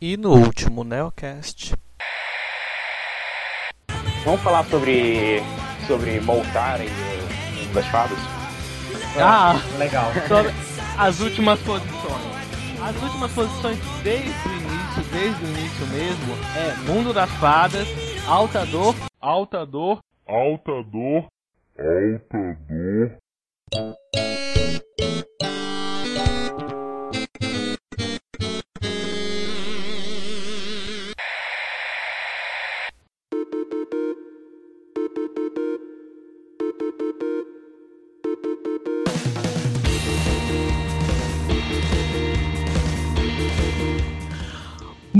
E no último Neocast. Vamos falar sobre. sobre Moltar e das fadas? Ah, Legal. sobre as últimas posições. As últimas posições desde o início, desde o início mesmo, é Mundo das Fadas, Alta Dor, Alta Dor, Alta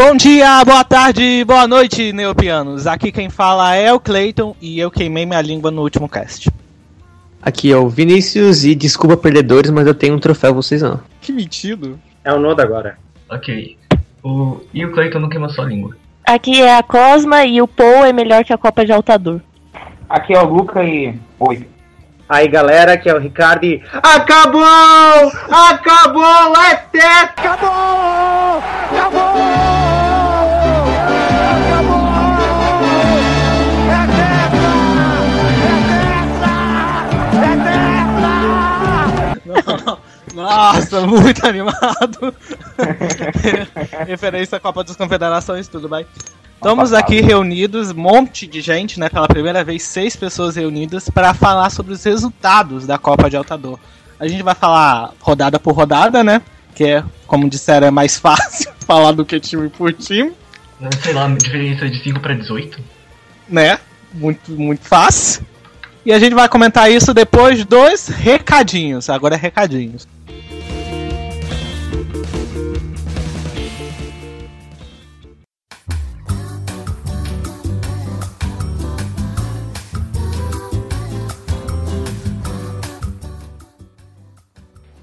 Bom dia, boa tarde, boa noite, neopianos. Aqui quem fala é o Clayton e eu queimei minha língua no último cast. Aqui é o Vinícius e desculpa perdedores, mas eu tenho um troféu, vocês não. Que mentido. É o Noda agora. Ok. O... E o Clayton não queima sua língua. Aqui é a Cosma e o Paul é melhor que a Copa de Altador. Aqui é o Luca e. Oi. Aí galera, aqui é o Ricardo e. Acabou! Acabou! É teto! Acabou! Nossa, muito animado. Referência à Copa das Confederações, tudo bem. Estamos aqui reunidos, um monte de gente, né? Pela primeira vez, seis pessoas reunidas para falar sobre os resultados da Copa de Altador. A gente vai falar rodada por rodada, né? Que é, como disseram, é mais fácil falar do que time por time, Sei lá, diferença de 5 pra 18? né? Muito, muito fácil. E a gente vai comentar isso depois dos recadinhos. Agora é recadinhos.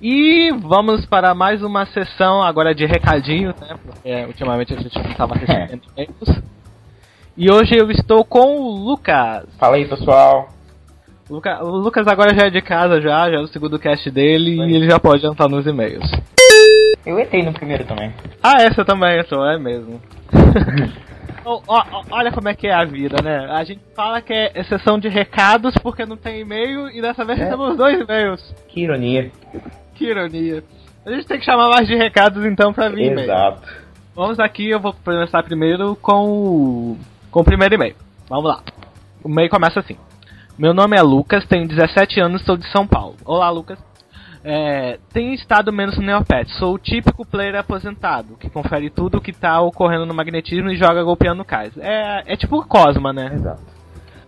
E vamos para mais uma sessão agora de recadinhos, né? Porque ultimamente a gente não estava recebendo e-mails. E hoje eu estou com o Lucas. Fala aí, pessoal. O Luca- o Lucas agora já é de casa, já, já é o segundo cast dele e ele já pode entrar nos e-mails. Eu entrei no primeiro também. Ah, essa também entrou, é mesmo. Ó, ó, ó, olha como é que é a vida, né? A gente fala que é exceção de recados porque não tem e-mail e dessa vez temos dois e-mails. Que ironia. Que ironia. A gente tem que chamar mais de recados então pra vir e-mail. Exato. Vamos aqui, eu vou começar primeiro com o, com o primeiro e-mail. Vamos lá. O e-mail começa assim. Meu nome é Lucas, tenho 17 anos, sou de São Paulo. Olá, Lucas. É, tenho estado menos no Neopet. Sou o típico player aposentado, que confere tudo o que tá ocorrendo no magnetismo e joga golpeando cais. É, é tipo o Cosma, né? Exato.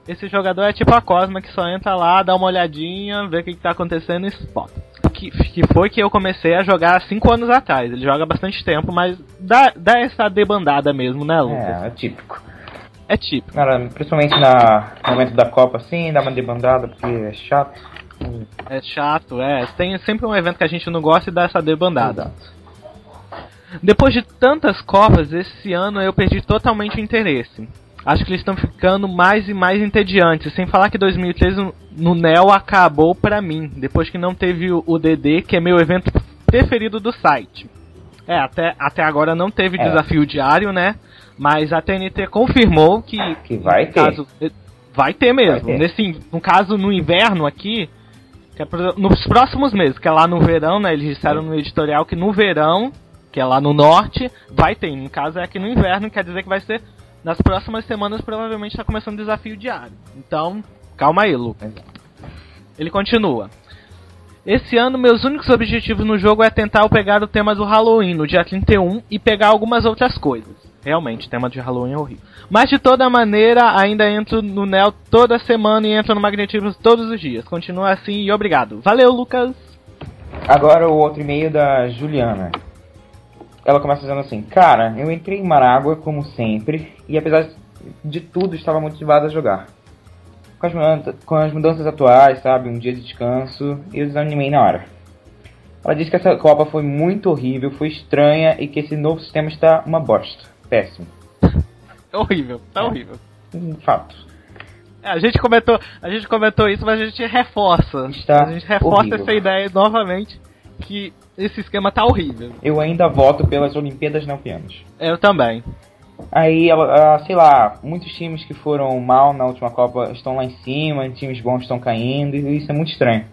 Esse jogador é tipo a Cosma, que só entra lá, dá uma olhadinha, vê o que, que tá acontecendo e spot. Que, que foi que eu comecei a jogar há 5 anos atrás. Ele joga há bastante tempo, mas dá, dá essa debandada mesmo, né, Lucas? É, é típico. É típico. Cara, principalmente na, no momento da Copa, assim, dá uma debandada, porque é chato. É chato, é. Tem sempre um evento que a gente não gosta e dá essa debandada. Exato. Depois de tantas Copas, esse ano eu perdi totalmente o interesse. Acho que eles estão ficando mais e mais entediantes. Sem falar que 2013 no- NEL acabou pra mim. Depois que não teve o DD, que é meu evento preferido do site. É, até, até agora não teve É. desafio diário, né? Mas a TNT confirmou que. Que vai no ter. Caso, vai ter mesmo. Vai ter. Nesse, no caso, no inverno aqui. que é pro- nos próximos meses, que é lá no verão, né? Eles disseram no editorial que no verão, que é lá no norte, vai ter. No caso é aqui no inverno, quer dizer que vai ser nas próximas semanas, provavelmente está começando o desafio diário. Então, calma aí, Lucas. Ele continua. Esse ano, meus únicos objetivos no jogo é tentar pegar o tema do Halloween no dia 31 e pegar algumas outras coisas. Realmente, tema de Halloween é horrível. Mas de toda maneira, ainda entro no Neo toda semana e entro no Magnetismo todos os dias. Continua assim e obrigado. Valeu, Lucas! Agora o outro e-mail da Juliana. Ela começa dizendo assim: Cara, eu entrei em Marágua como sempre, e apesar de tudo, estava motivado a jogar. Com as, mudanças, com as mudanças atuais, sabe, um dia de descanso, eu desanimei na hora. Ela disse que essa Copa foi muito horrível, foi estranha e que esse novo sistema está uma bosta. Péssimo. É horrível, tá horrível. Um fato. É, a gente comentou, a gente comentou isso, mas a gente reforça. Está a gente reforça horrível. essa ideia novamente que esse esquema tá horrível. Eu ainda voto pelas Olimpíadas Neopianas. Eu também. Aí, ah, sei lá, muitos times que foram mal na última Copa estão lá em cima, times bons estão caindo, e isso é muito estranho.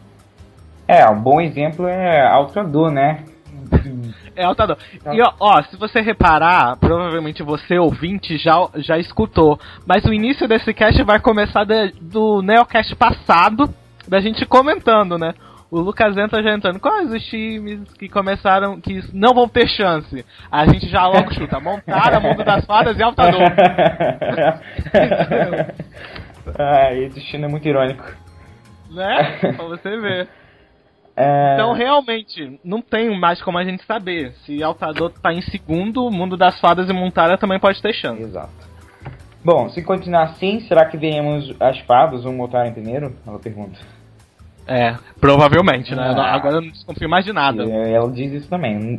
É, um bom exemplo é Altrador, né? É altador. E ó, ó, se você reparar, provavelmente você ouvinte já, já escutou, mas o início desse cast vai começar de- do Neocast passado, da gente comentando, né? O Lucas entra já entrando. Quais os times que começaram, que não vão ter chance? A gente já logo chuta. Montara, Mundo das Fadas e Altador. ah, esse destino é muito irônico. né? Pra você ver. É, Então, realmente, não tem mais como a gente saber. Se Altador tá em segundo, o Mundo das Fadas e Montara também pode ter chance. Exato. Bom, se continuar assim, será que veremos as fadas ou montar em primeiro? Ela pergunta. É, provavelmente, né? Ah. Agora eu não desconfio mais de nada. E ela diz isso também.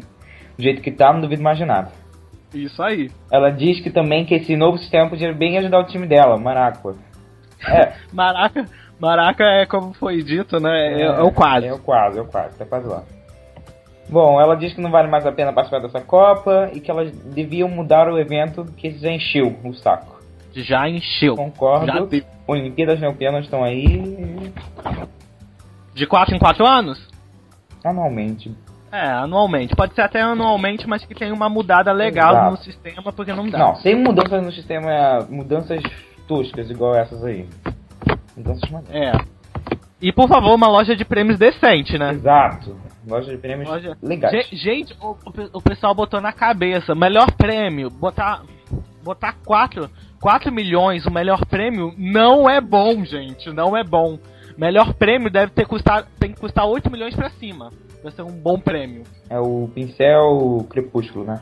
Do jeito que tá, não duvido mais de nada. Isso aí. Ela diz que também que esse novo sistema podia bem ajudar o time dela, Maracua. É, Maraca, Maraca é como foi dito, né? É, é o quase. É o quase, é o quase, tá quase lá. Bom, ela diz que não vale mais a pena participar dessa Copa e que elas deviam mudar o evento que já encheu o saco. Já encheu. Concordo. Já. Olimpíadas Neopianas estão aí De 4 em 4 anos? anualmente. É, anualmente. Pode ser até anualmente, mas que tem uma mudada legal Exato. no sistema, porque não dá. Não, sem mudanças no sistema, mudanças toscas igual essas aí. Mudanças maneiras. É. E por favor, uma loja de prêmios decente, né? Exato. Loja de prêmios Loja- legais. Ge- Gente, o, o pessoal botou na cabeça, melhor prêmio, botar botar 4, 4 milhões, o melhor prêmio não é bom, gente, não é bom. Melhor prêmio deve ter custar, tem que custar 8 milhões pra cima, pra ser um bom prêmio. É o pincel crepúsculo, né?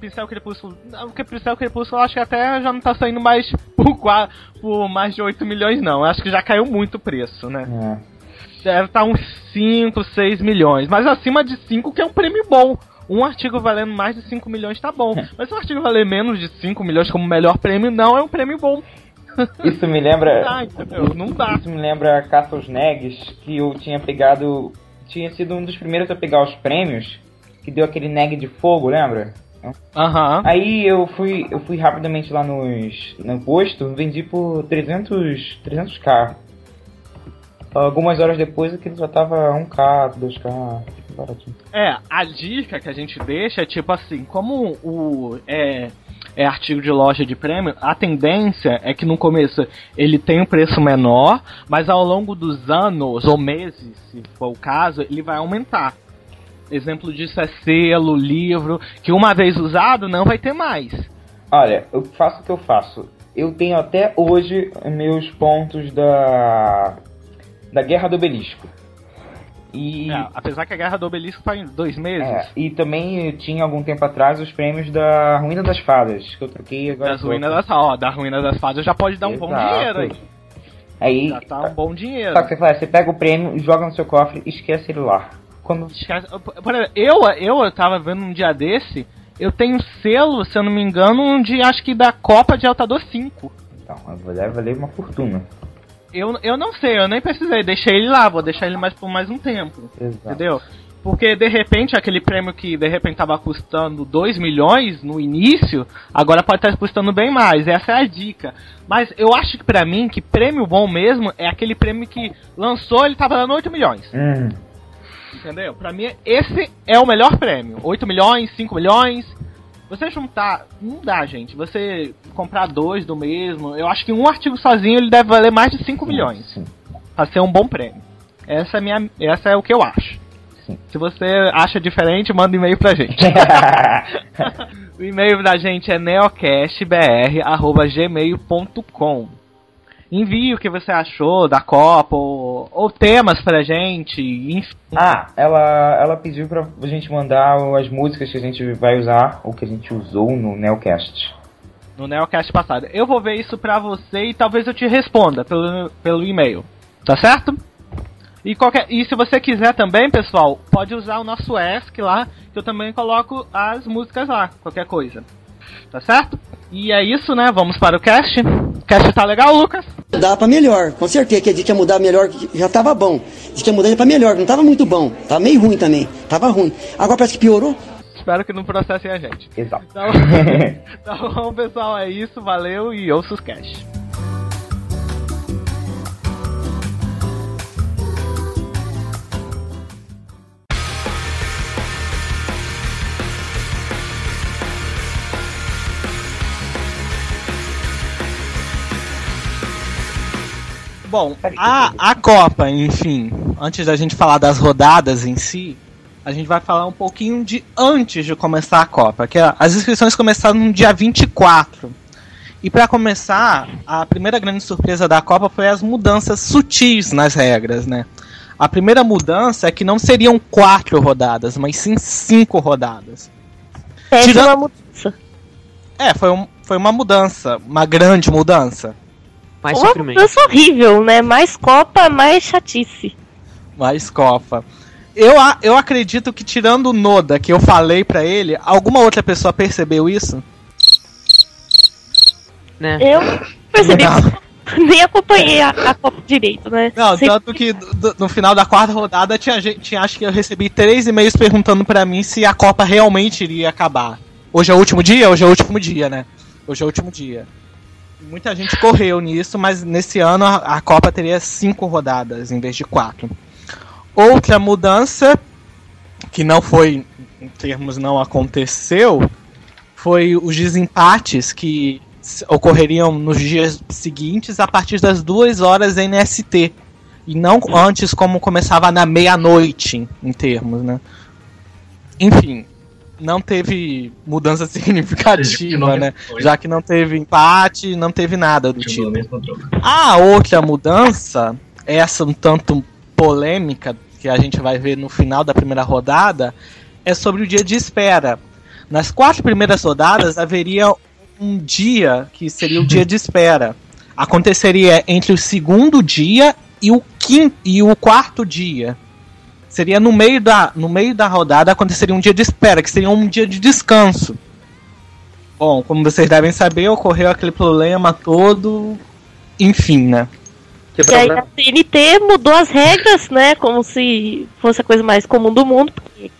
Pincel Crepúsculo, porque Pincel Crepúsculo eu acho que até já não tá saindo mais por, qua- por mais de 8 milhões não, eu acho que já caiu muito o preço, né? É. Deve estar uns 5, 6 milhões. Mas acima de 5 que é um prêmio bom. Um artigo valendo mais de 5 milhões tá bom. Mas se um artigo valer menos de 5 milhões como melhor prêmio, não é um prêmio bom. Isso me Não lembra. dá, entendeu? Não dá. Isso me lembra a Caça aos Negs, que eu tinha pegado. Tinha sido um dos primeiros a pegar os prêmios, que deu aquele neg de fogo, lembra? Aham. Aí eu fui, eu fui rapidamente lá nos, no posto, vendi por 300, 300k. Algumas horas depois aquilo já tava 1k, 2k, baratinho. É, a dica que a gente deixa é tipo assim, como o é, é artigo de loja de prêmio, a tendência é que no começo ele tem um preço menor, mas ao longo dos anos ou meses, se for o caso, ele vai aumentar. Exemplo disso é selo, livro, que uma vez usado não vai ter mais. Olha, eu faço o que eu faço. Eu tenho até hoje meus pontos da da Guerra do Obelisco. E É, apesar que a Guerra do Obelisco faz dois meses. É, e também tinha algum tempo atrás os prêmios da Ruína das Fadas, que eu troquei agora. Das ruínas das, ó, da ruína das fadas já pode dar um bom dinheiro aí. Aí, Já tá um bom dinheiro. o que você faz? Você pega o prêmio, joga no seu cofre e esquece ele lá. Quando Esquece- eu, eu, eu tava vendo um dia desse, eu tenho selo, se eu não me engano, um de acho que da Copa de Altador 5. Então, deve valer uma fortuna. Eu, eu não sei, eu nem precisei, deixei ele lá, vou deixar ele mais por mais um tempo. Exato. Entendeu? Porque de repente aquele prêmio que de repente tava custando 2 milhões no início, agora pode estar custando bem mais. Essa é a dica. Mas eu acho que pra mim que prêmio bom mesmo é aquele prêmio que lançou, ele tava dando 8 milhões. Hum, Entendeu? Pra mim, esse é o melhor prêmio. 8 milhões, 5 milhões. Você juntar. Não dá, gente. Você comprar dois do mesmo. Eu acho que um artigo sozinho ele deve valer mais de 5 milhões. Sim. Pra ser um bom prêmio. Essa é, minha, essa é o que eu acho. Sim. Se você acha diferente, manda um e-mail pra gente. o e-mail da gente é neocastbr.gmail.com Envie o que você achou da Copa, ou, ou temas pra gente, enfim. ah, ela, ela pediu pra gente mandar as músicas que a gente vai usar, ou que a gente usou no Neocast. no Neocast passado. Eu vou ver isso pra você e talvez eu te responda pelo, pelo e-mail. Tá certo? E, qualquer, e se você quiser também, pessoal, pode usar o nosso ESC lá, que eu também coloco as músicas lá, qualquer coisa. Tá certo? E é isso, né? Vamos para o cast. O cast tá legal, Lucas? Mudar pra melhor, com certeza que a gente ia mudar melhor, já tava bom. Diz que ia mudar pra melhor, não tava muito bom. Tava meio ruim também, tava ruim. Agora parece que piorou. Espero que não processem a gente. Exato. Então, então bom, pessoal, é isso. Valeu e ouça os cash. Bom, a, a Copa, enfim, antes da gente falar das rodadas em si, a gente vai falar um pouquinho de antes de começar a Copa, que é, as inscrições começaram no dia 24. E para começar, a primeira grande surpresa da Copa foi as mudanças sutis nas regras, né? A primeira mudança é que não seriam quatro rodadas, mas sim cinco rodadas. Péssima Tirando- mudança. É, foi, um, foi uma mudança, uma grande mudança. Mais Uma sofrimento. mudança horrível, né? Mais Copa, mais chatice. Mais Copa. Eu, eu acredito que tirando o Noda, que eu falei pra ele, alguma outra pessoa percebeu isso? Né? Eu percebi nem acompanhei a, a Copa direito, né? Não, Sei- tanto que do- no final da quarta rodada tinha gente, tinha, acho que eu recebi três e-mails perguntando pra mim se a Copa realmente iria acabar. Hoje é o último dia? Hoje é o último dia, né? Hoje é o último dia. Muita gente correu nisso, mas nesse ano a, a Copa teria cinco rodadas em vez de quatro. Outra mudança, que não foi, em termos não aconteceu, foi os desempates que ocorreriam nos dias seguintes a partir das duas horas NST. E não antes como começava na meia-noite, em termos, né? Enfim, não teve mudança significativa, né? Já que não teve empate, não teve nada do tipo. A outra mudança, essa um tanto polêmica, que a gente vai ver no final da primeira rodada, é sobre o dia de espera. Nas quatro primeiras rodadas haveria um dia que seria o dia de espera. Aconteceria entre o segundo dia e o quinto e o quarto dia. Seria no meio da no meio da rodada aconteceria um dia de espera, que seria um dia de descanso. Bom, como vocês devem saber, ocorreu aquele problema todo, enfim, né? Que E aí a TNT mudou as regras, né? Como se fosse a coisa mais comum do mundo. Porque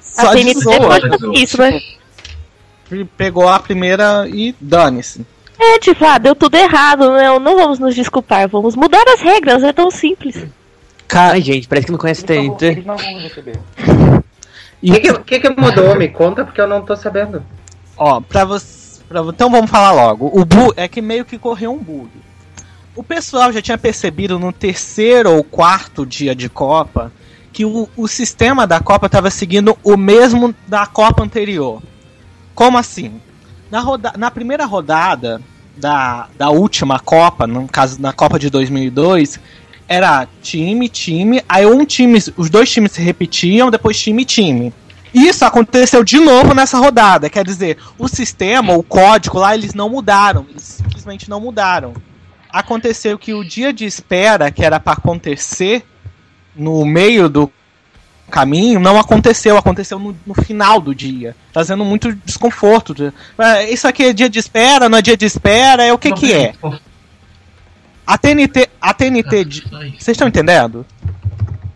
Só a TNT zoa. pode fazer isso, né? Pegou a primeira e dane-se. É, tipo, ah, deu tudo errado, né? Não vamos nos desculpar, vamos mudar as regras, é tão simples. Cara, Ai, gente, parece que não conhece Eles não, TNT. eles não vão receber. e, O que, que, que mudou? Me conta, porque eu não tô sabendo. ó, pra você. Pra, então vamos falar logo. O bug é que meio que correu um bug. O pessoal já tinha percebido no terceiro ou quarto dia de Copa que o, o sistema da Copa estava seguindo o mesmo da Copa anterior. Como assim? Na, roda na primeira rodada da, da última Copa, no caso na Copa de 2002, era time, time, aí um time, os dois times se repetiam, depois time, time. Isso aconteceu de novo nessa rodada, quer dizer, o sistema, o código lá, eles não mudaram, eles simplesmente não mudaram. Aconteceu que o dia de espera, que era para acontecer no meio do caminho, não aconteceu, aconteceu no, no final do dia, trazendo muito desconforto. Isso aqui é dia de espera, não é dia de espera, é o que que é? A TNT, a TNT, de- vocês estão entendendo?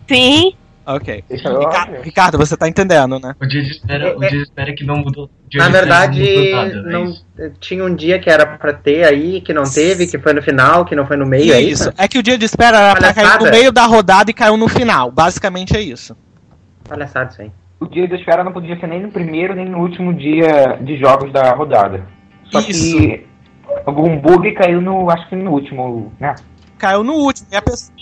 Sim, Ok. Deixa eu Rica- ver. Ricardo, você tá entendendo, né? O dia de espera, o dia de espera é que não mudou. Na de verdade, não mudou nada, é não, isso. tinha um dia que era pra ter aí, que não teve, que foi no final, que não foi no meio, é isso? isso. É que o dia de espera era pra cair no Palhaçada. meio da rodada e caiu no final. Basicamente é isso. Palhaçada isso aí. O dia da espera não podia ser nem no primeiro nem no último dia de jogos da rodada. Só Isso. que algum bug caiu no. acho que no último, né? Caiu no último. E a pessoa...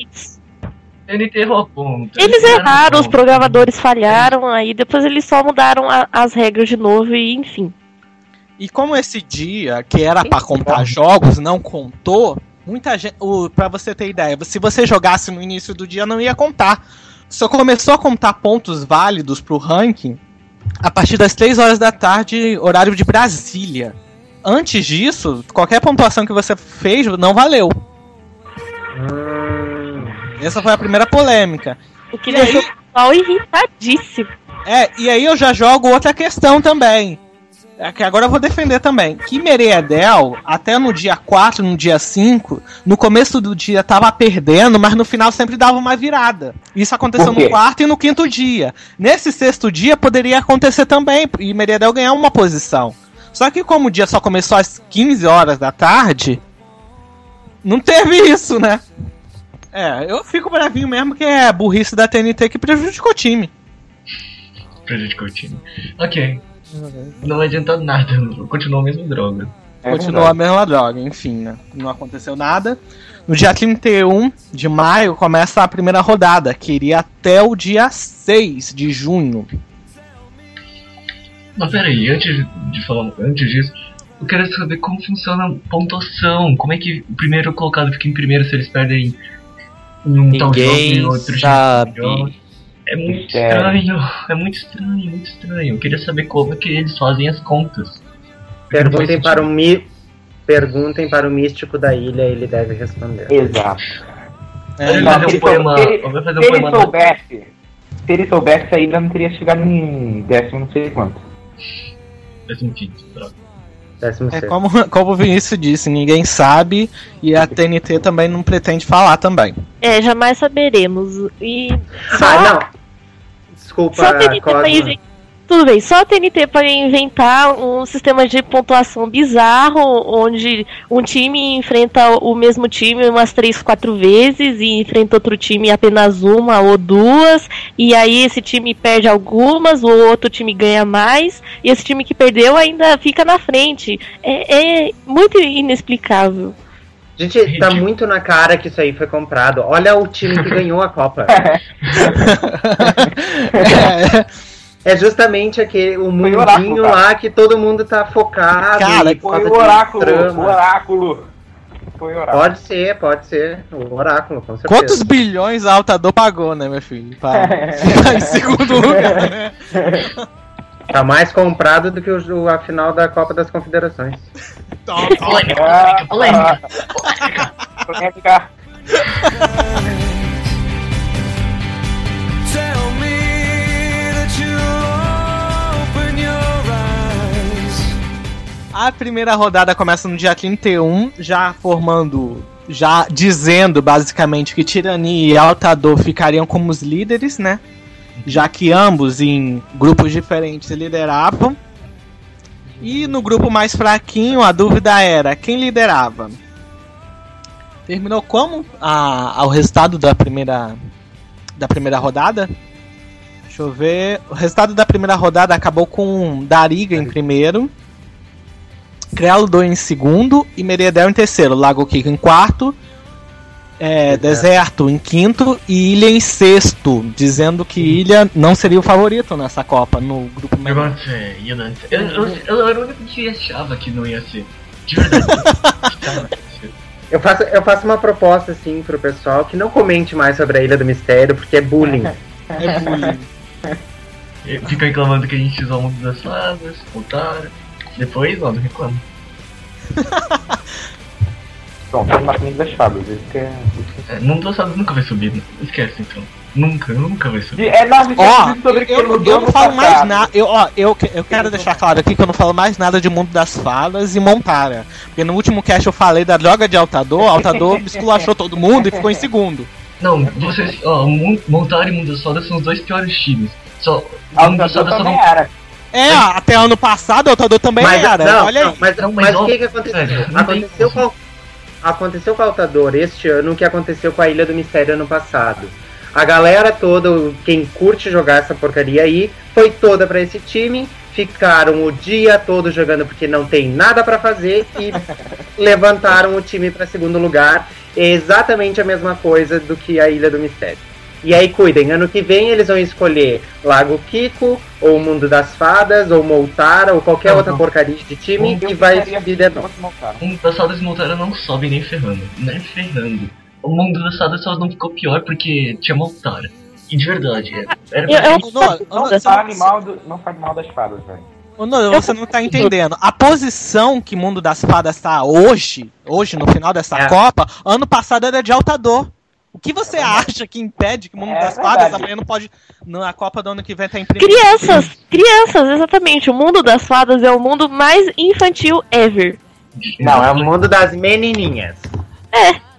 TNT roubou. eles erraram, os programadores falharam, aí depois eles só mudaram a- as regras de novo e enfim. E como esse dia, que era pra contar jogos, não contou, muita gente. O, pra você ter ideia, se você jogasse no início do dia, não ia contar. Só começou a contar pontos válidos pro ranking a partir das 3 horas da tarde, horário de Brasília. Antes disso, qualquer pontuação que você fez não valeu. Hum, Essa foi a primeira polêmica. O que E deixou aí? o pessoal irritadíssimo. É, e aí eu já jogo outra questão também. É que agora eu vou defender também. Que Mereedel, até no dia 4, no dia 5, no começo do dia tava perdendo, mas no final sempre dava uma virada. Isso aconteceu no quarto e no quinto dia. Nesse sexto dia poderia acontecer também, e Mereedel ganhar uma posição. Só que como o dia só começou às 15 horas da tarde, não teve isso, né? É, eu fico bravinho mesmo que é a burrice da TNT que prejudicou o time. Prejudicou o time. Ok. Não adianta nada, continuou a mesma droga. É Continuou a mesma droga, enfim, né? Não aconteceu nada. No dia 31 de maio começa a primeira rodada, que iria até o dia 6 de junho. Mas peraí, antes de falar, antes disso, eu quero saber como funciona a pontuação. Como é que o primeiro colocado fica em primeiro se eles perdem em um tal jogo e outro sabe. jogo? É muito Mistério. estranho, é muito estranho, muito estranho. Eu queria saber como é que eles fazem as contas. Perguntem para o mi... Perguntem para o místico da ilha, ele deve responder. Exato. Ele Mas vai fazer se um poema. ele- fazer um Se ele soubesse, se ele soubesse, ainda não teria chegado em décimo não sei quanto. Décimo quinto, droga. Décimo É como, como o Vinícius disse, ninguém sabe e a TNT também não pretende falar também. É, jamais saberemos. E só, Ah, não. Desculpa, só a TNT Cosma. Tudo bem, só a TNT pode inventar um sistema de pontuação bizarro, onde um time enfrenta o mesmo time umas três, quatro vezes e enfrenta outro time apenas uma ou duas, e aí esse time perde algumas, o outro time ganha mais, e esse time que perdeu ainda fica na frente. É, é muito inexplicável. Gente, tá muito na cara que isso aí foi comprado. Olha o time que ganhou a Copa. É, É justamente aquele, o mundinho oráculo, lá que todo mundo tá focado. Cara, por Foi o oráculo, o oráculo. Foi o oráculo. Pode ser, pode ser. O oráculo, com certeza. Quantos bilhões a Altador pagou, né, meu filho? Pra ficar em segundo lugar, né? Tá mais comprado do que o, o- a final da Copa das Confederações. Polêmica, Ah, polêmica, polêmica. A primeira rodada começa no dia 31, já formando. Já dizendo basicamente que Tirani e Altador ficariam como os líderes, né? Já que ambos em grupos diferentes lideravam. E no grupo mais fraquinho, a dúvida era quem liderava. Terminou como a, ao resultado da primeira da primeira rodada? Deixa eu ver. O resultado da primeira rodada acabou com Dariga em primeiro. Crealdo em segundo e Meredel em terceiro, Lago Kiko em quarto, é, Deserto em quinto e Ilha em sexto, dizendo que Ilha não seria o favorito nessa Copa no grupo Eu menor. não sei, eu. Eu, eu, eu era o único que achava que não ia ser. De verdade. Eu faço, eu faço uma proposta assim pro pessoal que não comente mais sobre a Ilha do Mistério, porque é bullying. É bullying. Fica reclamando que a gente usou o mundo das fadas, voltaram. Depois, ó, não reclamo. Pronto, foi Marquinhos das Fadas. Isso que é. É, mundo das fadas nunca vai subir, né? esquece então. Nunca, nunca vai subir. É, não, gente Ó, sobre que eu, mudou eu não falo mais nada. Eu, ó, eu, eu quero deixar claro aqui que eu não falo mais nada de Mundo das Falas e Montara. Porque no último cast eu falei da droga de Altador, Altador esculachou todo mundo e ficou em segundo. Não, vocês, ó, Mon- Montar e Mundo Fadas são os dois piores times. Só, A Mundo das Altador Fadas só não. era. É, até ano passado o Altador também Mas, era. não, Olha não, aí. mas, Não, mas o que, que aconteceu? tem aconteceu, com, aconteceu com o Altador este ano o que aconteceu com a Ilha do Mistério ano passado. A galera toda, quem curte jogar essa porcaria aí, foi toda pra esse time, ficaram o dia todo jogando porque não tem nada pra fazer e levantaram o time pra segundo lugar. É exatamente a mesma coisa do que a Ilha do Mistério. E aí cuidem, ano que vem eles vão escolher Lago Kiko, ou Mundo das Fadas, ou Moltara, ou qualquer Não, outra não. porcaria de time Eu e vai subir de novo. O Mundo das Fadas e Montaram não sobe nem ferrando. Nem ferrando. O Mundo das Fadas só não ficou pior porque tinha Montara. E de verdade, é- era Eu- pra eu- gente- Não, Não, não, não, do, não faz mal das fadas, velho. Não, você não tá entendendo. A posição que Mundo das Fadas tá hoje, hoje, no final dessa É. Copa, ano passado era de Altador. O que você acha que impede que o mundo É das verdade. fadas amanhã não pode. Na Copa do ano que vem tá em primeiro? Crianças, crianças, exatamente. O mundo das fadas é o mundo mais infantil ever. Não, é o mundo das menininhas.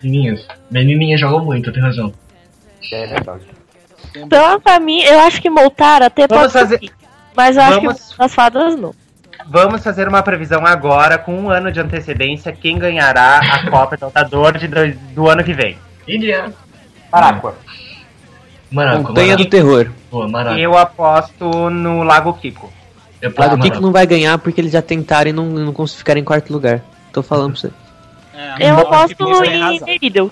Menininhas. Menininhas jogam muito, tem razão. É verdade. Então, pra mim, eu acho que Moltar até Vamos pode fazer-. Mas eu acho que Vamos- das fadas não. Vamos fazer uma previsão agora, com um ano de antecedência, quem ganhará a Copa de Altador de dois- do ano que vem. Ilha. Maracua. Maraco, Montanha Maraco. do Terror. Pô. Eu aposto no Lago Kiko. Eu Claro, posso o Kiko não vai ganhar porque eles já tentaram e não, não conseguiram ficar em quarto lugar. Tô falando pra você. É, Eu aposto que em. Neridel.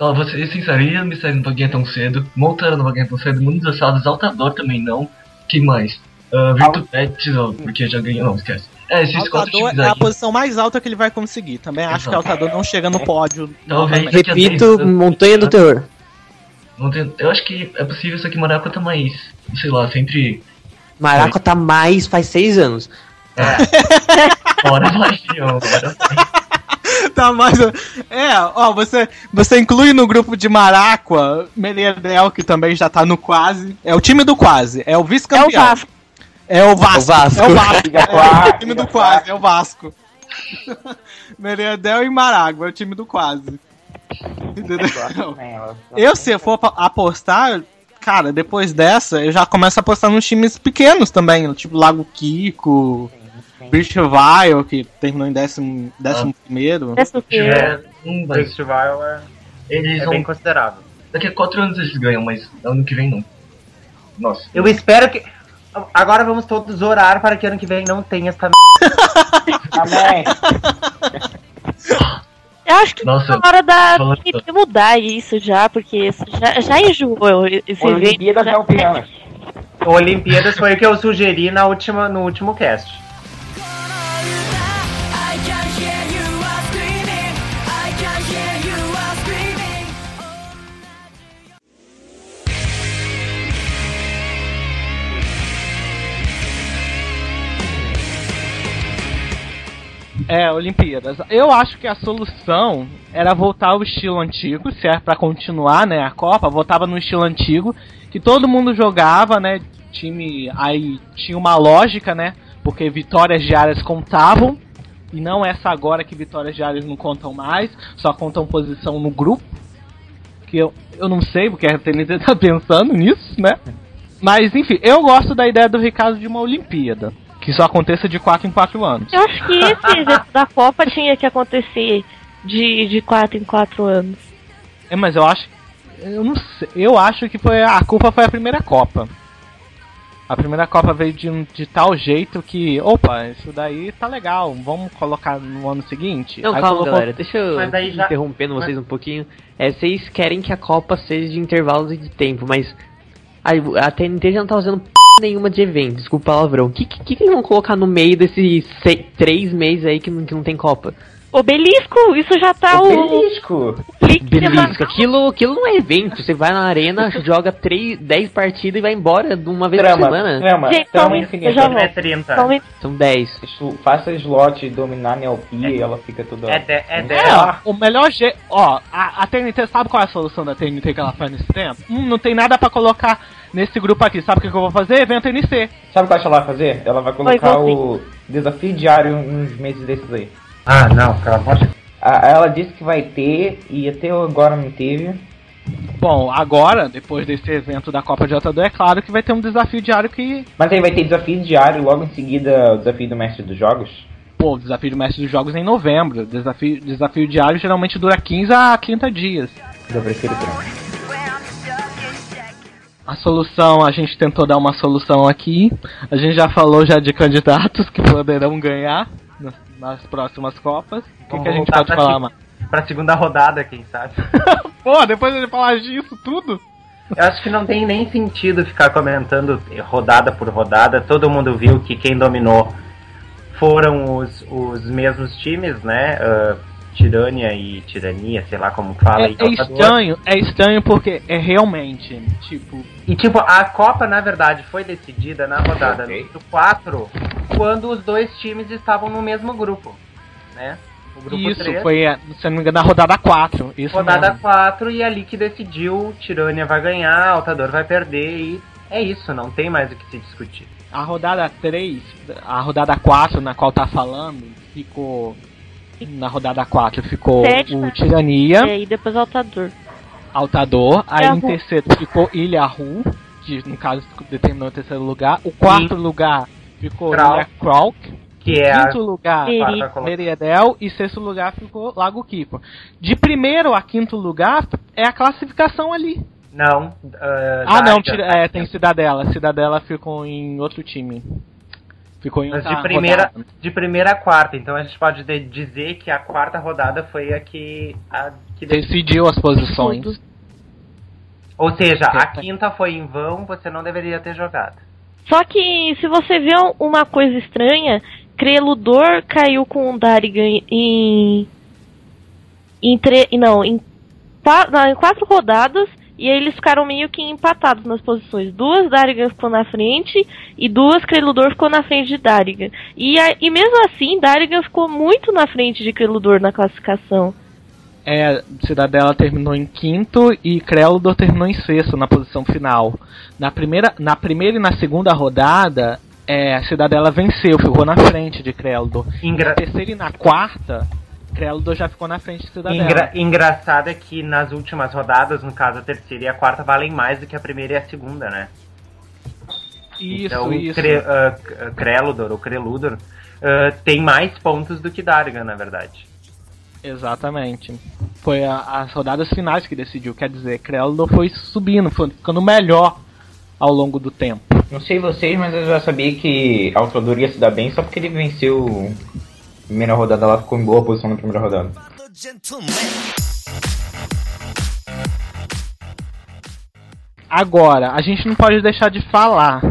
Ó, vou ser sincero, Ilha Mistério não vai ganhar tão cedo. Montana não vai ganhar tão cedo. Mundo das Altador também não. Quem mais? Uh, Virtu Pets, ó, porque já ganhou. Não, esquece. É, esses quatro Altador times é a posição mais alta que ele vai conseguir. Também acho que o Altador não chega no pódio. Talvez. novamente. Daqui a Repito, 10 anos- Montanha do Terror. Eu acho que é possível, só que Maraco tá mais. Sei lá, sempre. Maraca tá mais faz seis anos. Bora vai, ó, bora vai. Tá mais. É, ó, você, você inclui no grupo de Maracua, Meriedel, que também já tá no quase. É o time do quase, é o É o vice-campeão. Vasco. É o Vasco. É o Vasco. É o Vasco. É, o time do quase, é o Vasco. Meriedel e Maragua, é o time do quase. Entendeu? Eu, se eu for apostar, cara, depois dessa, eu já começo a apostar nos times pequenos também, tipo Lago Kiko, Bridgeville, que terminou em décimo, décimo primeiro. Décimo Se primeiro. não O vai. festival é, Eles é vão. bem considerável. Daqui a quatro anos eles ganham, mas ano que vem não. Nossa. Eu espero que. Agora vamos todos orar para que ano que vem não tenha essa Amém. Eu acho que Nossa, tá na hora da mudar isso já, porque isso já, já enjoou esse evento. Olimpíadas já- Campeãs. Olimpíadas foi o que eu sugeri na última, no último cast. É, Olimpíadas. Eu acho que a solução era voltar ao estilo antigo, se é pra continuar, né, a Copa, voltava no estilo antigo, que todo mundo jogava, né, time, aí tinha uma lógica, né, porque vitórias diárias contavam, e não essa agora que vitórias diárias não contam mais, só contam posição no grupo, que eu, eu não sei, porque a TNT tá pensando nisso, né, mas enfim, eu gosto da ideia do Ricardo de uma Olimpíada. Que só aconteça de 4 em 4 anos. Eu acho que esse evento da Copa tinha que acontecer de, de 4 em 4 anos. É, mas eu acho. Eu não sei. Eu acho que foi. A culpa foi a primeira Copa. A primeira Copa veio de, de tal jeito que. Opa, isso daí tá legal. Vamos colocar no ano seguinte? Não, Aí calma, colocou- galera. Deixa eu Mas daí já- interrompendo vocês um pouquinho. É, vocês querem que a Copa seja de intervalos de tempo, mas a, a TNT já não tá usando p nenhuma de evento, desculpa o palavrão. O que, que, que eles vão colocar no meio desses se- três meses aí que não, que não tem Copa? Obelisco, isso já tá o. Obelisco. link Belisco, aquilo, aquilo não é evento. Você vai na arena, joga 3, 10 partidas e vai embora de uma vez por Trama, semana. trama, Gente, trama só infinita. já É volto. 30. Só um minuto. São 10. Isso, faça slot dominar Neopia e ela fica toda. É, de, é, de, É, ó, o melhor jeito. Ó, a, a TNT sabe qual é a solução da TNT que ela faz nesse tempo? Hum, não tem nada pra colocar nesse grupo aqui. Sabe o que, que eu vou fazer? Evento NC. Sabe o que eu acho que ela vai fazer? Ela vai colocar igualzinho. o desafio diário uns meses desses aí. Ah, não, cara, pode. A- Ela disse que vai ter e até agora não teve. Bom, agora, depois desse evento da Copa de Altador, é claro que vai ter um desafio diário que. Mas aí vai ter desafio diário e logo em seguida o desafio do mestre dos jogos. Pô, o desafio do mestre dos jogos é em novembro. Desafio, desafio diário geralmente dura 15 a 30 dias. Eu prefiro trama. A solução, a gente tentou dar uma solução aqui. A gente já falou já de candidatos que poderão ganhar nas, nas próximas Copas. O que, que a gente pode falar, mano? Pra segunda rodada, quem sabe? Pô, depois de falar disso tudo. Eu acho que não tem nem sentido ficar comentando rodada por rodada. Todo mundo viu que quem dominou foram os, os mesmos times, né? Ah, Tirânia e Tirania, sei lá como fala. É, aí, é do estranho, é estranho porque é realmente, tipo, E tipo, a Copa, na verdade, foi decidida na rodada Ok. número 4, quando os dois times estavam no mesmo grupo, né? O grupo Isso, 3. foi, é, se eu não me engano, na rodada 4. Isso Rodada mesmo. 4 e ali que decidiu, Tirânia vai ganhar, Altador vai perder e é isso, não tem mais o que se discutir. A rodada 3, a rodada 4 na qual tá falando, ficou. Na rodada 4 ficou Sétima. o Tirania, E aí depois Altador. Altador, aí Ilha em Ru. terceiro ficou Ilha Ru, que no caso determinou o terceiro lugar. O quarto lugar ficou. Ilha Krauk. Que é a Quinto lugar. Meriedel. E sexto lugar ficou Lago Kiko. De primeiro a quinto lugar é a classificação ali. Não. Ah, não, tira- é, tem Cidadela. Cidadela ficou em outro time. Ficou em Mas outra de primeira, rodada. de primeira a quarta, então a gente pode de- dizer que a quarta rodada foi a que. A que Decidiu as posições. Ou seja, a quinta foi em vão, você não deveria ter jogado. Só que se você vê uma coisa estranha, Creludor caiu com o Darigan em. em tre, não, em, em quatro rodadas e aí eles ficaram meio que empatados nas posições. Duas Darigan ficou na frente e duas Creludor ficou na frente de Darigan. E, a- e mesmo assim, Darigan ficou muito na frente de Creludor na classificação. É, Cidadela terminou em quinto e Creludor terminou em sexto na posição final. Na primeira, na primeira e na segunda rodada, é, Cidadela venceu, ficou na frente de Creludor. Engra- Na terceira e na quarta, Creludor já ficou na frente de Cidadela. Engra- engraçado é que nas últimas rodadas, no caso a terceira e a quarta, valem mais do que a primeira e a segunda, né? Isso, então, isso. Cre, C- Creludor ou Creludor ah, tem mais pontos do que Dargan, na verdade. Exatamente. Foi a- as rodadas finais que decidiu. Quer dizer, Creludor foi subindo, foi ficando melhor ao longo do tempo. Não sei vocês, mas eu já sabia que Altador ia se dar bem só porque ele venceu a primeira rodada lá, ficou em boa posição na primeira rodada. Agora, a gente não pode deixar de falar.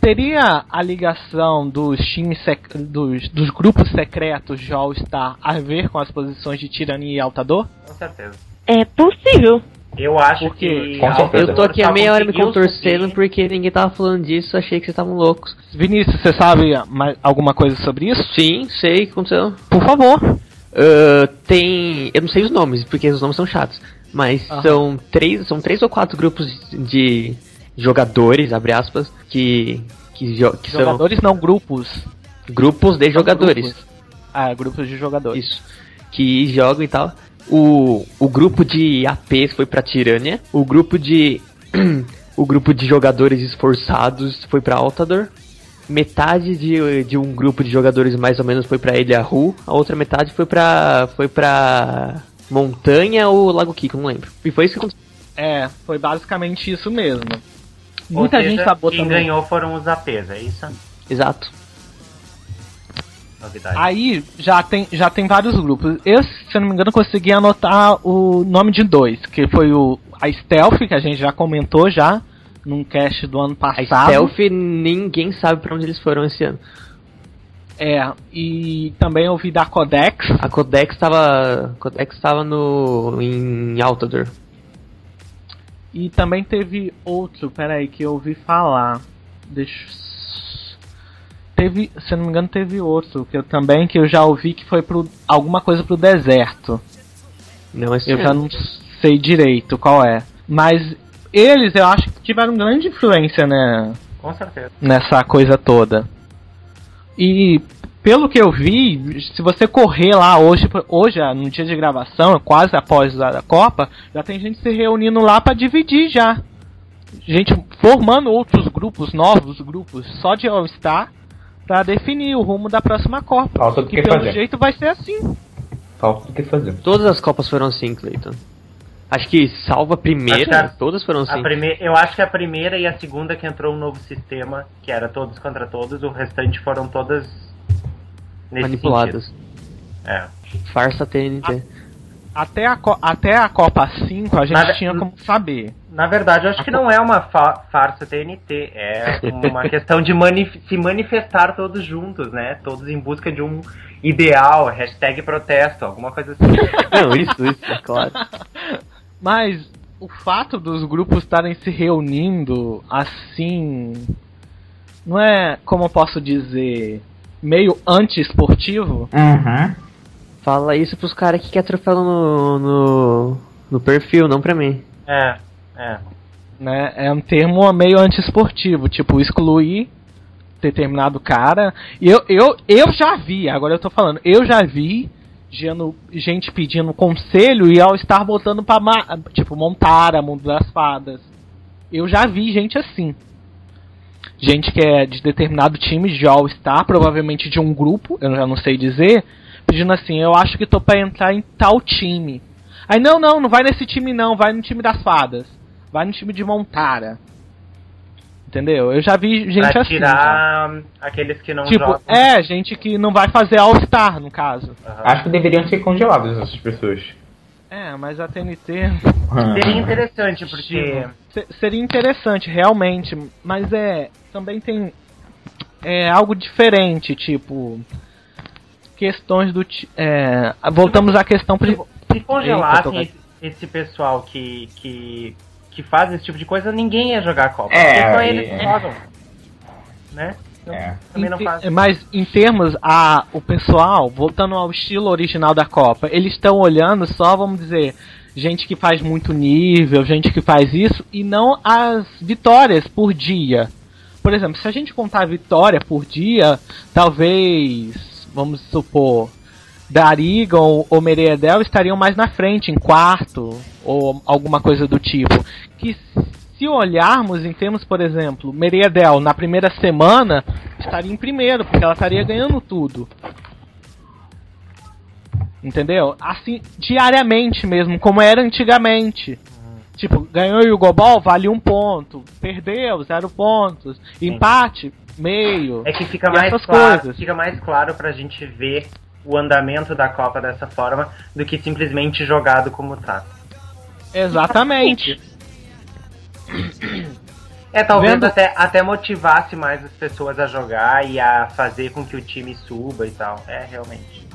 Teria a ligação dos times sec- dos, dos grupos secretos de All Star a ver com as posições de Tirania e Altador? Com certeza. É possível. Eu acho Por quê? que. Eu tô aqui há Altador meia hora me contorcendo subir. porque ninguém tava falando disso, achei que vocês estavam loucos. Vinícius, você sabe mais alguma coisa sobre isso? Sim, sei o que aconteceu. Por favor. Ah, tem. Eu não sei os nomes, porque os nomes são chatos. Mas são três. São três ou quatro grupos de jogadores, abre aspas, que. que, jo- que são Jogadores não, grupos. grupos de jogadores. Grupos. Ah, grupos de jogadores. Isso. Que jogam e tal. O, o grupo de APs foi pra Tirânia. O grupo de. o grupo de jogadores esforçados foi pra Altador. Metade de, de um grupo de jogadores mais ou menos foi pra Ilha Ru. A outra metade foi pra. foi pra. Montanha ou Lago Kiko, não lembro. E foi isso que aconteceu. É, foi basicamente isso mesmo. Ou Muita seja, gente tá Quem ganhou foram os APs, é isso? Exato. Novidade. Aí já tem, já tem vários grupos. Eu, se eu não me engano, consegui anotar o nome de dois, que foi o a Stealth, que a gente já comentou já num cast do ano A passado. Stealth, ninguém sabe pra onde eles foram esse ano. É, e também ouvi da Codex. A Codex tava. Codex tava no. em Altador. E também teve outro, peraí, que eu ouvi falar. Deixa. Teve, se eu não me engano, teve outro que eu também que eu já ouvi que foi pro alguma coisa pro deserto. Não, Eu já ano. não sei direito qual é. Mas eles eu acho que tiveram grande influência, né, Com certeza. nessa coisa toda. E pelo que eu vi, se você correr lá hoje, hoje ah, no dia de gravação, quase após a Copa, já tem gente se reunindo lá para dividir já. Gente formando outros grupos, novos grupos, só de All-Star, para definir o rumo da próxima Copa. Falta do que que pelo fazer. jeito vai ser assim. Falta do que fazer. Todas as Copas foram assim, Cleiton. Acho que salva a primeira, a- todas foram A assim. prime... Eu acho que a primeira e a segunda que entrou um novo sistema, que era todos contra todos, o restante foram todas nesse Manipuladas. sentido. É. Farsa TNT. Até a, até a Copa 5 a gente Nada- tinha como saber. Na verdade, eu acho que não é uma fa- farsa TNT, é uma questão de manif- se manifestar todos juntos, né? Todos em busca de um ideal, hashtag protesto, alguma coisa assim. Não, isso, isso, é claro. Mas o fato dos grupos estarem se reunindo assim. Não é, como eu posso dizer, meio anti-esportivo? Uhum. Fala isso pros caras que quer troféu no, no, no perfil, não pra mim. É, é. né? É um termo meio antiesportivo, tipo, excluir determinado cara. E eu, eu, eu já vi, agora eu tô falando, eu já vi gente pedindo conselho e ao estar botando pra, ma- tipo, montar a Mundo das Fadas. Eu já vi gente assim. Gente que é de determinado time de All-Star, provavelmente de um grupo, eu já não sei dizer, pedindo assim, eu acho que tô pra entrar em tal time. Aí, não, não, não vai nesse time não, vai no time das fadas. Vai no time de Montara. Entendeu? Eu já vi gente pra assim. já. tirar aqueles que não Tipo, jogam. é, gente que não vai fazer All-Star, no caso. Acho que deveriam ser congeladas essas pessoas. É, mas a TNT. Seria interessante, porque. Se- seria interessante, realmente, mas é. Também tem. É algo diferente, tipo. Questões do. ti- É, voltamos à questão. pri- Se congelassem Eita, esse, esse pessoal que, que, que faz esse tipo de coisa, ninguém ia jogar a Copa. É, porque só e- eles que jogam. Né? Então, É. Também não Em te- faz. Mas em termos a o pessoal, voltando ao estilo original da Copa, eles estão olhando só, vamos dizer, gente que faz muito nível, gente que faz isso e não as vitórias por dia. Por exemplo, se a gente contar vitória por dia, talvez, vamos supor, Darigon ou Meredel estariam mais na frente, em quarto, ou alguma coisa do tipo. Que se olharmos em termos, por exemplo, Meredel na primeira semana estaria em primeiro, porque ela estaria ganhando tudo. Entendeu? Assim, diariamente mesmo, como era antigamente. Tipo, ganhou o Gobol, vale um ponto. Perdeu, zero pontos. Empate, meio. É que fica mais claro, coisas. fica mais claro pra gente ver o andamento da Copa dessa forma do que simplesmente jogado como tá. Exatamente. É, talvez Vendo- até, até motivasse mais as pessoas a jogar e a fazer com que o time suba e tal. É, realmente.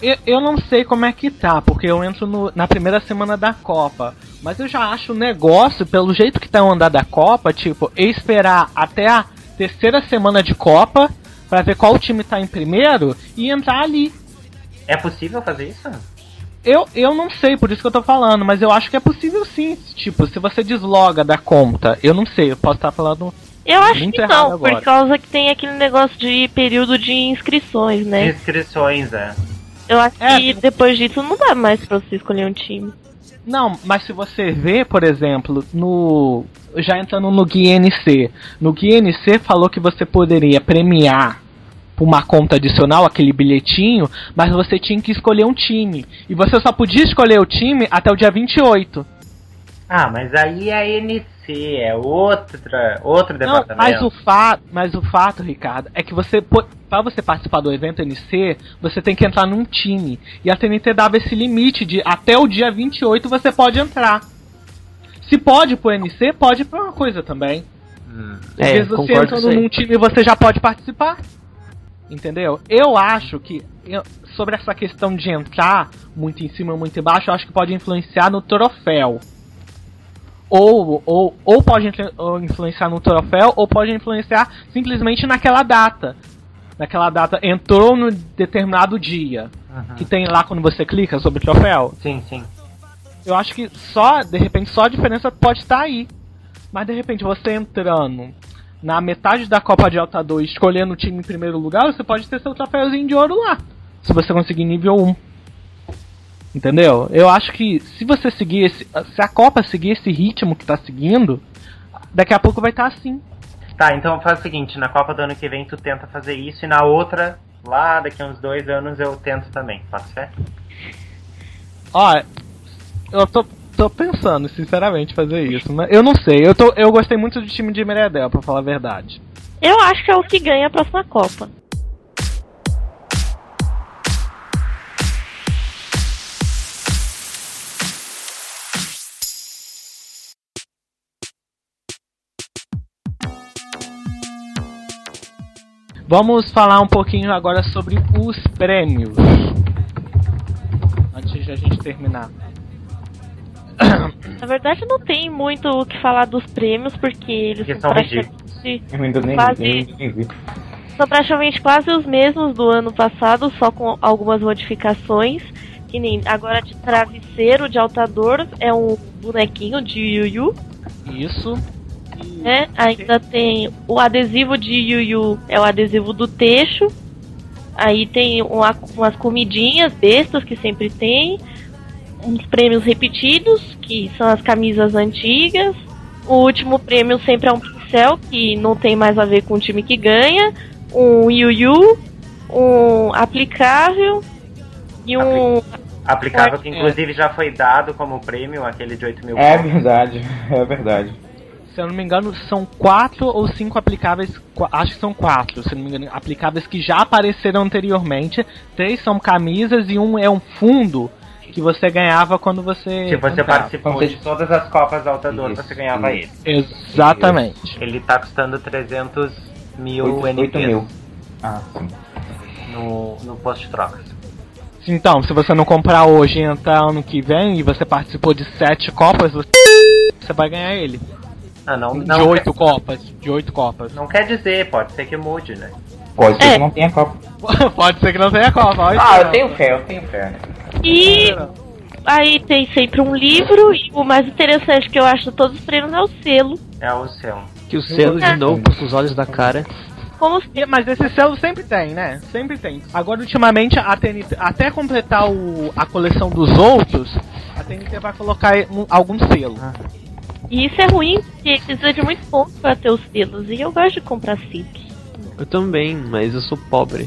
Eu, eu não sei como é que tá, porque eu entro no- na primeira semana da Copa. Mas eu já acho o negócio, pelo jeito que tá o andar da Copa, tipo, eu esperar até a terceira semana de Copa pra ver qual time tá em primeiro e entrar ali. É possível fazer isso? Eu, eu não sei, por isso que eu tô falando, mas eu acho que é possível sim. Tipo, se você desloga da conta, eu não sei, eu posso estar falando. Eu acho muito que errado não, agora. por causa que tem aquele negócio de período de inscrições, né? Inscrições, é. Eu acho É, que depois disso não dá mais pra você escolher um time. Não, mas se você vê, por exemplo, no. Já entrando no GNC. No GNC falou que você poderia premiar por uma conta adicional, aquele bilhetinho, mas você tinha que escolher um time. E você só podia escolher o time até o dia 28. Ah, mas aí é a NC, é outra, outro Não, departamento. mas o, fa mas o fato, Ricardo, é que você, para você participar do evento NC, você tem que entrar num time. E a TNT dava esse limite de até o dia 28 você pode entrar. Se pode pro NC, pode pra uma coisa também. Às É, vezes você aí. num time você já pode participar. Entendeu? Eu acho que eu- sobre essa questão de entrar muito em cima, muito embaixo, eu acho que pode influenciar no troféu. Ou, ou, ou pode influenciar no troféu, ou pode influenciar simplesmente naquela data. Naquela data entrou no determinado dia. Uhum. Que tem lá quando você clica sobre troféu. Sim, sim. Eu acho que só, de repente, só a diferença pode estar aí. Mas de repente você entrando na metade da Copa de Altador e escolhendo o time em primeiro lugar, você pode ter seu troféuzinho de ouro lá. Se você conseguir nível 1. Entendeu? Eu acho que se você seguir esse. Se a Copa seguir esse ritmo que tá seguindo, daqui a pouco vai estar assim. Tá, então faz o seguinte, na Copa do ano que vem tu tenta fazer isso e na outra, lá daqui a uns dois anos eu tento também. Faz fé? Ó, eu tô, tô pensando, sinceramente, fazer isso. Mas eu não sei. Eu, tô, eu gostei muito do time de Meredel, pra falar a verdade. Eu acho que é o que ganha a próxima Copa. Vamos falar um pouquinho agora sobre os prêmios. Antes de a gente terminar. Na verdade, não tem muito o que falar dos prêmios, porque eles são são praticamente nem, Quase- nem. São praticamente quase os mesmos do ano passado, só com algumas modificações. Que nem agora de travesseiro de altador é um bonequinho de Yu Yu, Isso. Né? Ainda tem o adesivo de Yu Yu, é o adesivo do Teixo. Aí tem uma- umas comidinhas bestas que sempre tem. Uns prêmios repetidos, que são as camisas antigas. O último prêmio sempre é um pincel, que não tem mais a ver com o time que ganha. Um Yu Yu, um aplicável e um. Aplicável que inclusive já foi dado como prêmio, aquele de 8 mil É pontos. verdade, é verdade. Se eu não me engano, são quatro ou cinco aplicáveis. Acho que são quatro, se eu não me engano, aplicáveis que já apareceram anteriormente. Três são camisas e um é um fundo que você ganhava quando você. Se você entrava. participou de todas as Copas Altador, Isso, você ganhava isso. ele. Exatamente. Ele tá custando 300 mil Oito- NPs oito mil. Ah, sim. no, no posto de trocas. Então, se você não comprar hoje e entrar ano que vem e você participou de sete copas, você, você vai ganhar ele. Ah, não, De não, oito copas. De oito copas. não quer dizer, pode ser que mude, né? Pode ser É. que não tenha Copa. Pode ser que não tenha copa. Ah, eu tenho fé, eu tenho fé. E aí tem sempre um livro, e o mais interessante que eu acho de todos os prêmios é o selo. É o seu. Que o selo de novo com os olhos da cara. Como E- Mas esse selo sempre tem, né? Sempre tem. Agora, ultimamente, a TNT, até completar o, a coleção dos outros, a TNT vai colocar um- algum selo. E isso é ruim, porque precisa de muito ponto pra ter os selos. E eu gosto de comprar selos. Eu também, mas eu sou pobre.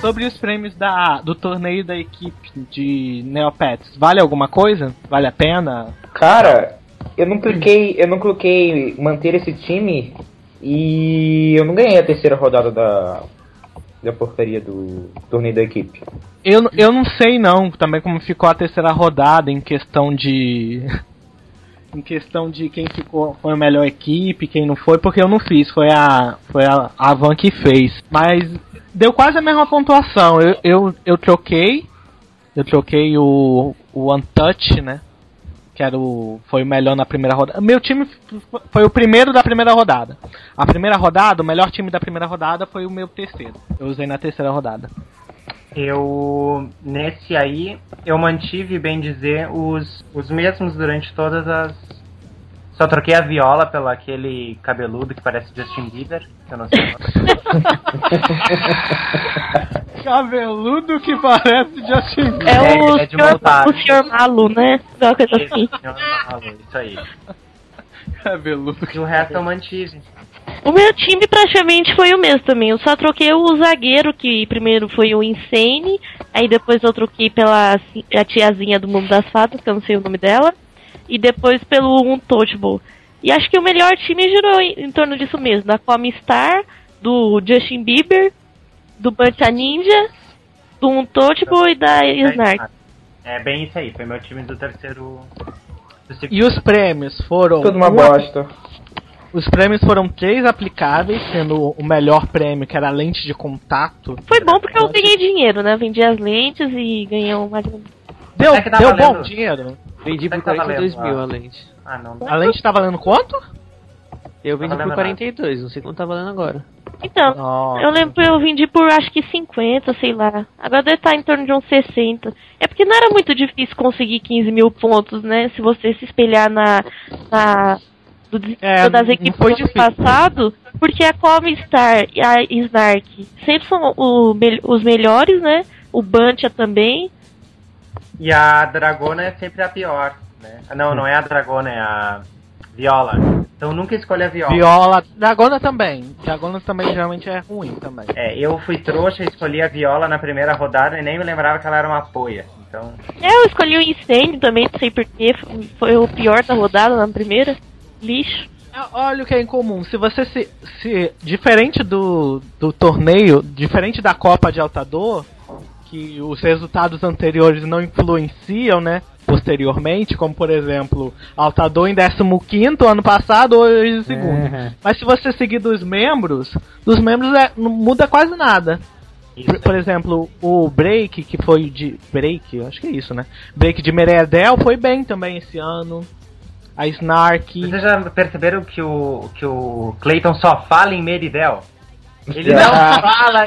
Sobre os prêmios da, do torneio da equipe de Neopets, vale alguma coisa? Vale a pena? Cara, eu não cliquei, eu não coloquei manter esse time e eu não ganhei a terceira rodada da da porcaria do torneio da equipe. Eu, eu não sei não, também como ficou a terceira rodada em questão de. em questão de quem ficou foi a melhor equipe, quem não foi, porque eu não fiz, foi a. Foi a, a Van que fez. Mas deu quase a mesma pontuação. Eu, eu, eu troquei. Eu troquei o. o Untouch, né? Que era o. Foi o melhor na primeira rodada. Meu time foi o primeiro da primeira rodada. A primeira rodada, o melhor time da primeira rodada foi o meu terceiro. Eu usei na terceira rodada. Eu, nesse aí, eu mantive, bem dizer, os, os mesmos durante todas as. Só troquei a viola pelo aquele cabeludo que parece Justin Bieber, que eu não sei. o. Cabeludo que parece Justin Bieber. É, É, o, é de senhor, o senhor Malu, né? Uma coisa assim. Falo, Isso aí. Cabeludo E o resto eu mantive. O meu time praticamente foi o mesmo também. Eu só troquei o zagueiro, que primeiro foi o Insane, aí depois eu troquei pela a tiazinha do Mundo das Fadas, que eu não sei o nome dela, e depois pelo Untouchable. E acho que o melhor time girou em, em torno disso mesmo, da Come Star, do Justin Bieber, do Buncha Ninja, do Untouchable e da Snark. É bem isso aí, foi meu time do terceiro. Do. E os prêmios foram. Tudo uma um- bosta. Os prêmios foram três aplicáveis, sendo o melhor prêmio, que era a lente de contato. Foi bom porque eu ganhei dinheiro, né? Vendi as lentes e ganhei um mais Deu, É que tá deu valendo. bom dinheiro? Vendi por Será que tá 42 valendo, mil ah? a lente. Ah, não. A lente tá valendo quanto? Eu vendi por 42, não sei quanto tá valendo agora. Então, Nossa. eu lembro que eu vendi por acho que 50, sei lá. Agora deve estar em torno de uns 60. É porque não era muito difícil conseguir 15 mil pontos, né? Se você se espelhar na. na do É, das equipes do ano difícil. passado, porque a Come Star e a Snark sempre são o os melhores, né? O Bantia também. E a Dragona é sempre a pior, né? Não, não é a Dragona, é a Viola. Então nunca escolha a Viola. Viola. Dragona também. Dragona também geralmente é ruim também. É, eu fui trouxa, escolhi a Viola na primeira rodada e nem me lembrava que ela era uma poia. Então, É, eu escolhi o Incêndio também, não sei porquê. Foi o pior da rodada na primeira. Lixo. É, Olha o que é incomum. Se você se. se diferente do, do torneio, diferente da Copa de Altador, que os resultados anteriores não influenciam, né? Posteriormente, como por exemplo, Altador em 15 ano passado, hoje em segundo. Uhum. Mas se você seguir dos membros, dos membros é, não muda quase nada. Por, por exemplo, o Break, que foi de. Break, acho que é isso, né? Break de Meredel foi bem também esse ano. a Snark. Vocês já perceberam que o, que o Clayton só fala em Meridel? Ele não fala.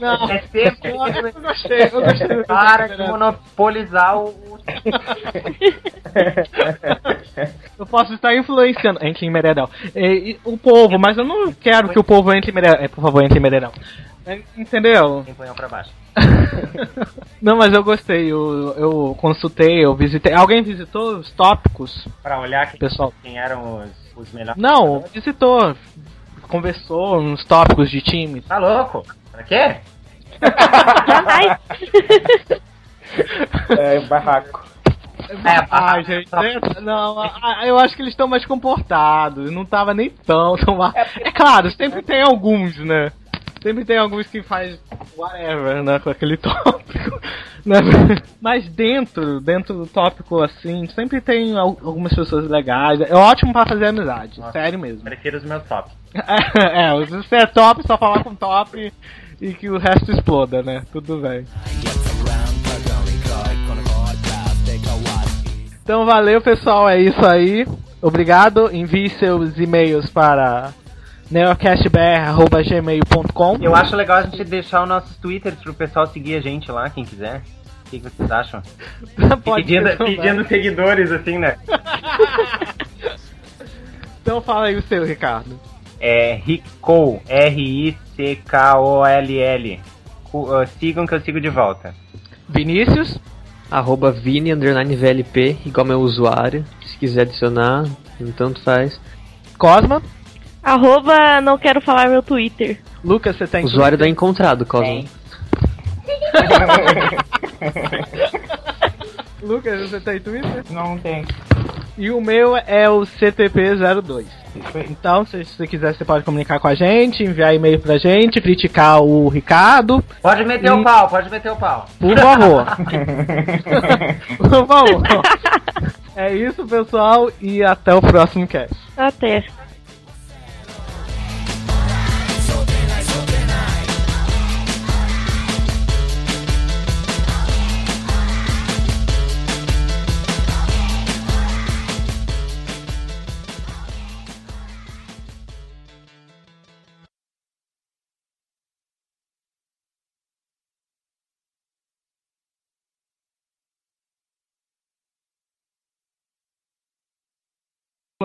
Não. É sempre Eu gostei, eu gostei. para de monopolizar o. Eu posso estar influenciando. Entre em Meredel. E, e o povo, mas eu não quero que o povo entre em Meredel. É, por favor, entre em Meredel. É, Entendeu? Põe pra baixo. Não, mas eu gostei. Eu, eu consultei, eu visitei. Alguém visitou os tópicos? Pra olhar quem, Pessoal. quem eram os, os melhores. Não, visitou. Conversou nos tópicos de time. Tá louco? Pra quê? Jamais. É, barraco. É, Ah, gente, é- não, eu acho que eles estão mais comportados. Não tava nem tão, tão mal. É claro, sempre tem alguns, né? Sempre tem alguns que faz whatever, né, com aquele tópico. né? Mas dentro, dentro do tópico assim, sempre tem al- algumas pessoas legais. É ótimo pra fazer amizade, Nossa. sério mesmo. Prefiro os meus top. é, se você é top, só falar com top e que o resto exploda, né? Tudo bem. Então valeu pessoal, é isso aí. Obrigado. Envie seus e-mails para neocastbr.gmail.com Eu acho legal a gente deixar os nossos twitters pro pessoal seguir a gente lá, quem quiser. O que, que vocês acham? Pode pedindo, ser pedindo seguidores, assim, né? Então fala aí o seu, Ricardo. É Riccol, R-I-C-K-O-L-L. Sigam que eu sigo de volta. Vinícius. Arroba Vini underline VLP, igual meu usuário. Se quiser adicionar, tanto faz. Cosma. Arroba não quero falar meu Twitter. Lucas, você tem usuário da encontrado, Cosmo. Lucas, você tem Twitter? Não tem. E o meu é o CTP02. Então, se você quiser, você pode comunicar com a gente, enviar e-mail pra gente, criticar o Ricardo. Pode meter E- o pau, pode meter o pau. Por favor. Por favor. É isso, pessoal, e até o próximo cast. Até.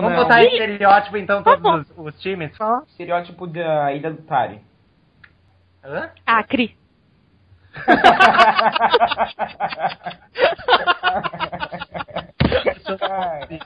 Tipo, Vamos né, botar Ih! estereótipo, então, tá todos os, os times. Fala. Estereótipo da Ilha do Tari. Hã? Ah, Acre.